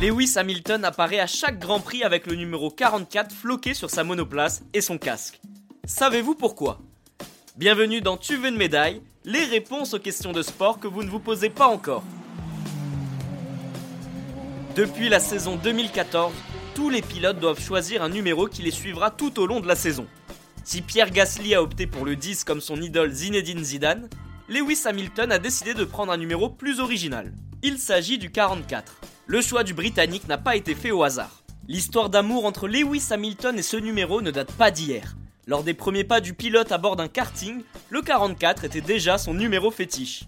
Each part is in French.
Lewis Hamilton apparaît à chaque Grand Prix avec le numéro 44 floqué sur sa monoplace et son casque. Savez-vous pourquoi? Bienvenue dans Tu veux une médaille, les réponses aux questions de sport que vous ne vous posez pas encore. Depuis la saison 2014, tous les pilotes doivent choisir un numéro qui les suivra tout au long de la saison. Si Pierre Gasly a opté pour le 10 comme son idole Zinedine Zidane, Lewis Hamilton a décidé de prendre un numéro plus original. Il s'agit du 44. Le choix du Britannique n'a pas été fait au hasard. L'histoire d'amour entre Lewis Hamilton et ce numéro ne date pas d'hier. Lors des premiers pas du pilote à bord d'un karting, le 44 était déjà son numéro fétiche.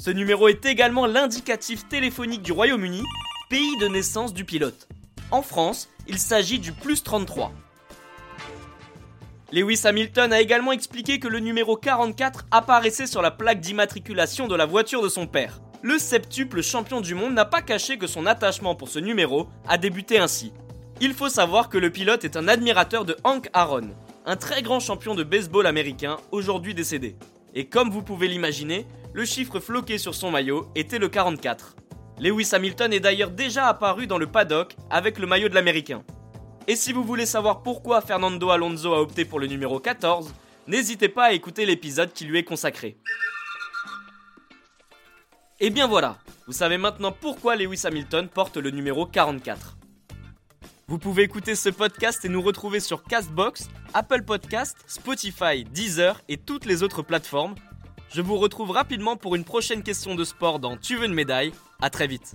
Ce numéro est également l'indicatif téléphonique du Royaume-Uni, pays de naissance du pilote. En France, il s'agit du plus 33. Lewis Hamilton a également expliqué que le numéro 44 apparaissait sur la plaque d'immatriculation de la voiture de son père le septuple champion du monde n'a pas caché que son attachement pour ce numéro a débuté ainsi. Il faut savoir que le pilote est un admirateur de Hank Aaron, un très grand champion de baseball américain aujourd'hui décédé. Et comme vous pouvez l'imaginer, le chiffre floqué sur son maillot était le 44. Lewis Hamilton est d'ailleurs déjà apparu dans le paddock avec le maillot de l'américain. Et si vous voulez savoir pourquoi Fernando Alonso a opté pour le numéro 14, n'hésitez pas à écouter l'épisode qui lui est consacré. Et bien voilà, vous savez maintenant pourquoi Lewis Hamilton porte le numéro 44. Vous pouvez écouter ce podcast et nous retrouver sur Castbox, Apple Podcast, Spotify, Deezer et toutes les autres plateformes. Je vous retrouve rapidement pour une prochaine question de sport dans Tu veux une médaille. À très vite.